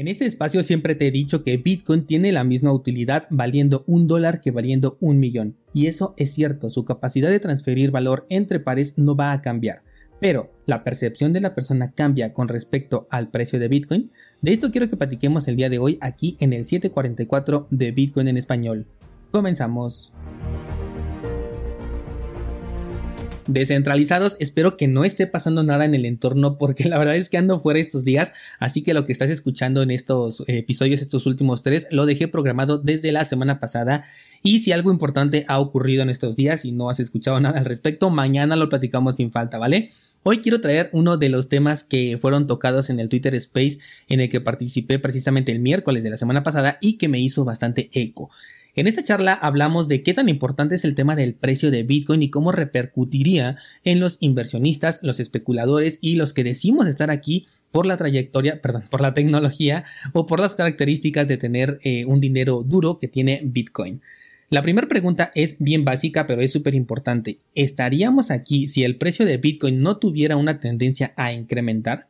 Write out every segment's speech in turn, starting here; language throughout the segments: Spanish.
En este espacio siempre te he dicho que Bitcoin tiene la misma utilidad valiendo un dólar que valiendo un millón. Y eso es cierto, su capacidad de transferir valor entre pares no va a cambiar. Pero, ¿la percepción de la persona cambia con respecto al precio de Bitcoin? De esto quiero que platiquemos el día de hoy aquí en el 744 de Bitcoin en español. Comenzamos. Descentralizados. Espero que no esté pasando nada en el entorno porque la verdad es que ando fuera estos días, así que lo que estás escuchando en estos episodios, estos últimos tres, lo dejé programado desde la semana pasada y si algo importante ha ocurrido en estos días y no has escuchado nada al respecto, mañana lo platicamos sin falta, ¿vale? Hoy quiero traer uno de los temas que fueron tocados en el Twitter Space en el que participé precisamente el miércoles de la semana pasada y que me hizo bastante eco. En esta charla hablamos de qué tan importante es el tema del precio de Bitcoin y cómo repercutiría en los inversionistas, los especuladores y los que decimos estar aquí por la trayectoria, perdón, por la tecnología o por las características de tener eh, un dinero duro que tiene Bitcoin. La primera pregunta es bien básica, pero es súper importante. ¿Estaríamos aquí si el precio de Bitcoin no tuviera una tendencia a incrementar?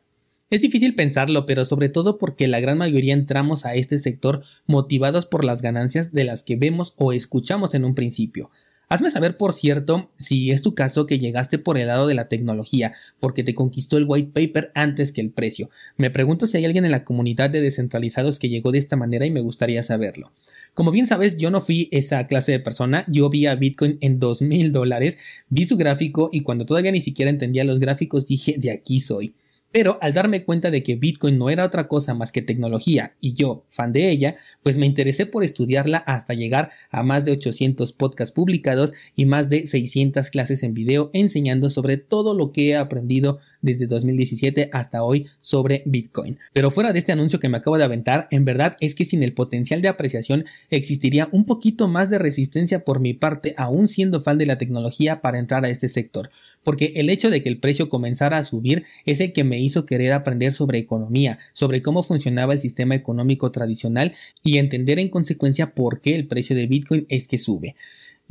Es difícil pensarlo, pero sobre todo porque la gran mayoría entramos a este sector motivados por las ganancias de las que vemos o escuchamos en un principio. Hazme saber, por cierto, si es tu caso que llegaste por el lado de la tecnología, porque te conquistó el white paper antes que el precio. Me pregunto si hay alguien en la comunidad de descentralizados que llegó de esta manera y me gustaría saberlo. Como bien sabes, yo no fui esa clase de persona, yo vi a Bitcoin en dos mil dólares, vi su gráfico y cuando todavía ni siquiera entendía los gráficos dije de aquí soy. Pero al darme cuenta de que Bitcoin no era otra cosa más que tecnología y yo, fan de ella, pues me interesé por estudiarla hasta llegar a más de 800 podcasts publicados y más de 600 clases en video enseñando sobre todo lo que he aprendido desde 2017 hasta hoy sobre Bitcoin. Pero fuera de este anuncio que me acabo de aventar, en verdad es que sin el potencial de apreciación existiría un poquito más de resistencia por mi parte aún siendo fan de la tecnología para entrar a este sector porque el hecho de que el precio comenzara a subir es el que me hizo querer aprender sobre economía, sobre cómo funcionaba el sistema económico tradicional y entender en consecuencia por qué el precio de Bitcoin es que sube.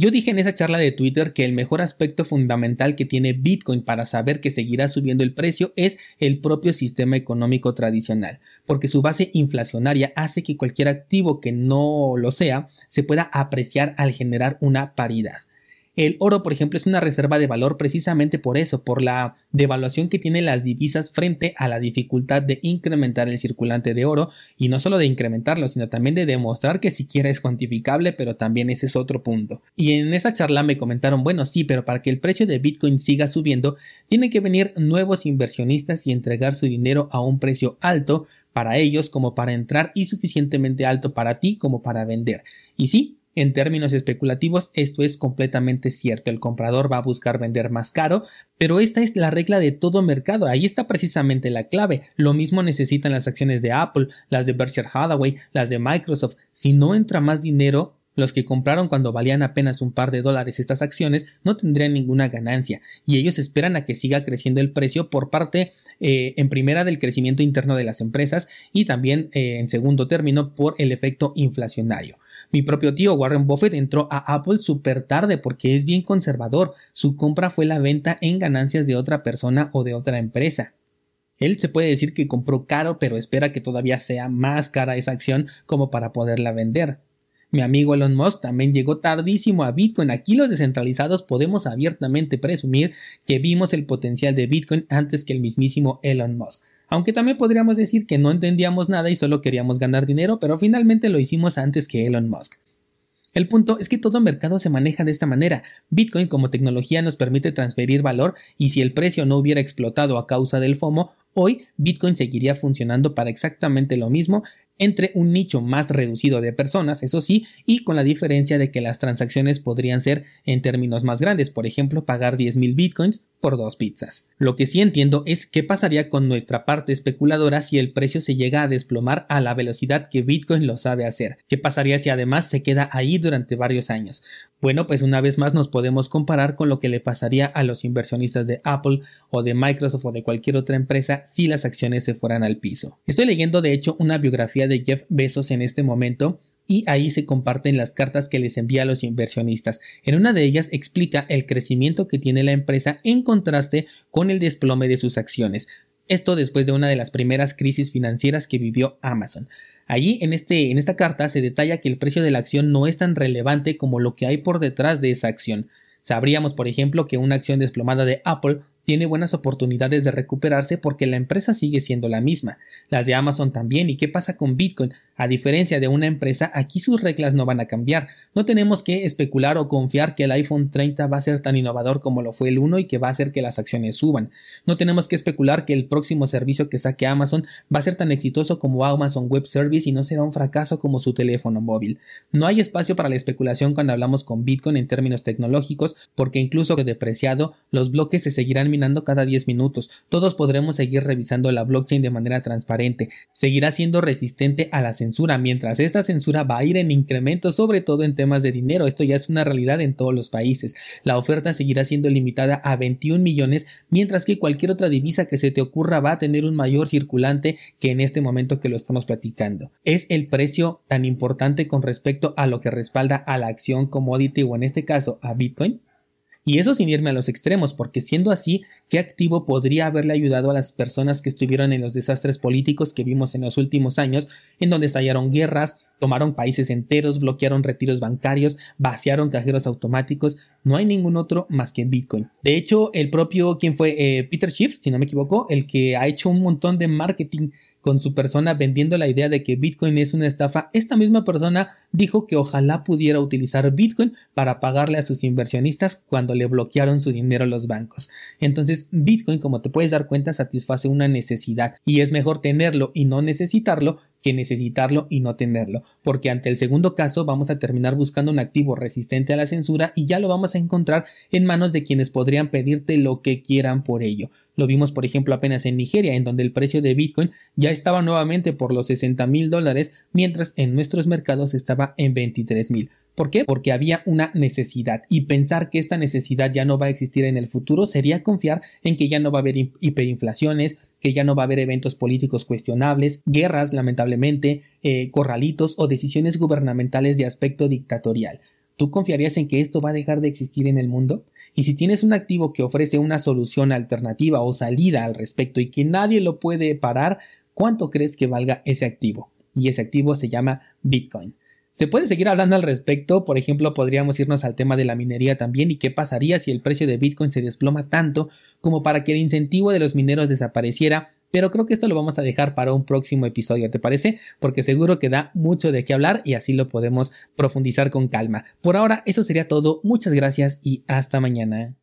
Yo dije en esa charla de Twitter que el mejor aspecto fundamental que tiene Bitcoin para saber que seguirá subiendo el precio es el propio sistema económico tradicional, porque su base inflacionaria hace que cualquier activo que no lo sea se pueda apreciar al generar una paridad. El oro, por ejemplo, es una reserva de valor precisamente por eso, por la devaluación que tienen las divisas frente a la dificultad de incrementar el circulante de oro y no solo de incrementarlo, sino también de demostrar que siquiera es cuantificable, pero también ese es otro punto. Y en esa charla me comentaron, bueno, sí, pero para que el precio de Bitcoin siga subiendo, tienen que venir nuevos inversionistas y entregar su dinero a un precio alto para ellos como para entrar y suficientemente alto para ti como para vender. Y sí, en términos especulativos, esto es completamente cierto. El comprador va a buscar vender más caro, pero esta es la regla de todo mercado. Ahí está precisamente la clave. Lo mismo necesitan las acciones de Apple, las de Berkshire Hathaway, las de Microsoft. Si no entra más dinero, los que compraron cuando valían apenas un par de dólares estas acciones no tendrían ninguna ganancia y ellos esperan a que siga creciendo el precio por parte eh, en primera del crecimiento interno de las empresas y también eh, en segundo término por el efecto inflacionario. Mi propio tío Warren Buffett entró a Apple súper tarde porque es bien conservador. Su compra fue la venta en ganancias de otra persona o de otra empresa. Él se puede decir que compró caro, pero espera que todavía sea más cara esa acción como para poderla vender. Mi amigo Elon Musk también llegó tardísimo a Bitcoin. Aquí los descentralizados podemos abiertamente presumir que vimos el potencial de Bitcoin antes que el mismísimo Elon Musk aunque también podríamos decir que no entendíamos nada y solo queríamos ganar dinero, pero finalmente lo hicimos antes que Elon Musk. El punto es que todo mercado se maneja de esta manera. Bitcoin como tecnología nos permite transferir valor y si el precio no hubiera explotado a causa del FOMO, hoy Bitcoin seguiría funcionando para exactamente lo mismo entre un nicho más reducido de personas, eso sí, y con la diferencia de que las transacciones podrían ser en términos más grandes, por ejemplo, pagar 10.000 bitcoins por dos pizzas. Lo que sí entiendo es qué pasaría con nuestra parte especuladora si el precio se llega a desplomar a la velocidad que Bitcoin lo sabe hacer. ¿Qué pasaría si además se queda ahí durante varios años? Bueno, pues una vez más nos podemos comparar con lo que le pasaría a los inversionistas de Apple o de Microsoft o de cualquier otra empresa si las acciones se fueran al piso. Estoy leyendo de hecho una biografía de Jeff Bezos en este momento y ahí se comparten las cartas que les envía a los inversionistas. En una de ellas explica el crecimiento que tiene la empresa en contraste con el desplome de sus acciones. Esto después de una de las primeras crisis financieras que vivió Amazon. Allí en, este, en esta carta se detalla que el precio de la acción no es tan relevante como lo que hay por detrás de esa acción. Sabríamos, por ejemplo, que una acción desplomada de Apple tiene buenas oportunidades de recuperarse porque la empresa sigue siendo la misma. Las de Amazon también. ¿Y qué pasa con Bitcoin? A diferencia de una empresa, aquí sus reglas no van a cambiar. No tenemos que especular o confiar que el iPhone 30 va a ser tan innovador como lo fue el 1 y que va a hacer que las acciones suban. No tenemos que especular que el próximo servicio que saque Amazon va a ser tan exitoso como Amazon Web Service y no será un fracaso como su teléfono móvil. No hay espacio para la especulación cuando hablamos con Bitcoin en términos tecnológicos porque incluso depreciado, los bloques se seguirán minando cada 10 minutos. Todos podremos seguir revisando la blockchain de manera transparente. Seguirá siendo resistente a la censura mientras esta censura va a ir en incremento sobre todo en temas de dinero. Esto ya es una realidad en todos los países. La oferta seguirá siendo limitada a 21 millones, mientras que cualquier otra divisa que se te ocurra va a tener un mayor circulante que en este momento que lo estamos platicando. Es el precio tan importante con respecto a lo que respalda a la acción commodity o en este caso a Bitcoin. Y eso sin irme a los extremos, porque siendo así, ¿qué activo podría haberle ayudado a las personas que estuvieron en los desastres políticos que vimos en los últimos años, en donde estallaron guerras, tomaron países enteros, bloquearon retiros bancarios, vaciaron cajeros automáticos? No hay ningún otro más que Bitcoin. De hecho, el propio, quien fue eh, Peter Schiff, si no me equivoco, el que ha hecho un montón de marketing con su persona vendiendo la idea de que Bitcoin es una estafa, esta misma persona dijo que ojalá pudiera utilizar Bitcoin para pagarle a sus inversionistas cuando le bloquearon su dinero a los bancos. Entonces, Bitcoin, como te puedes dar cuenta, satisface una necesidad y es mejor tenerlo y no necesitarlo que necesitarlo y no tenerlo, porque ante el segundo caso vamos a terminar buscando un activo resistente a la censura y ya lo vamos a encontrar en manos de quienes podrían pedirte lo que quieran por ello. Lo vimos, por ejemplo, apenas en Nigeria, en donde el precio de Bitcoin ya estaba nuevamente por los 60 mil dólares, mientras en nuestros mercados estaba en 23 mil. ¿Por qué? Porque había una necesidad y pensar que esta necesidad ya no va a existir en el futuro sería confiar en que ya no va a haber hiperinflaciones, que ya no va a haber eventos políticos cuestionables, guerras, lamentablemente, eh, corralitos o decisiones gubernamentales de aspecto dictatorial. ¿Tú confiarías en que esto va a dejar de existir en el mundo? Y si tienes un activo que ofrece una solución alternativa o salida al respecto y que nadie lo puede parar, ¿cuánto crees que valga ese activo? Y ese activo se llama Bitcoin. Se puede seguir hablando al respecto, por ejemplo, podríamos irnos al tema de la minería también y qué pasaría si el precio de Bitcoin se desploma tanto como para que el incentivo de los mineros desapareciera, pero creo que esto lo vamos a dejar para un próximo episodio, ¿te parece? Porque seguro que da mucho de qué hablar y así lo podemos profundizar con calma. Por ahora, eso sería todo, muchas gracias y hasta mañana.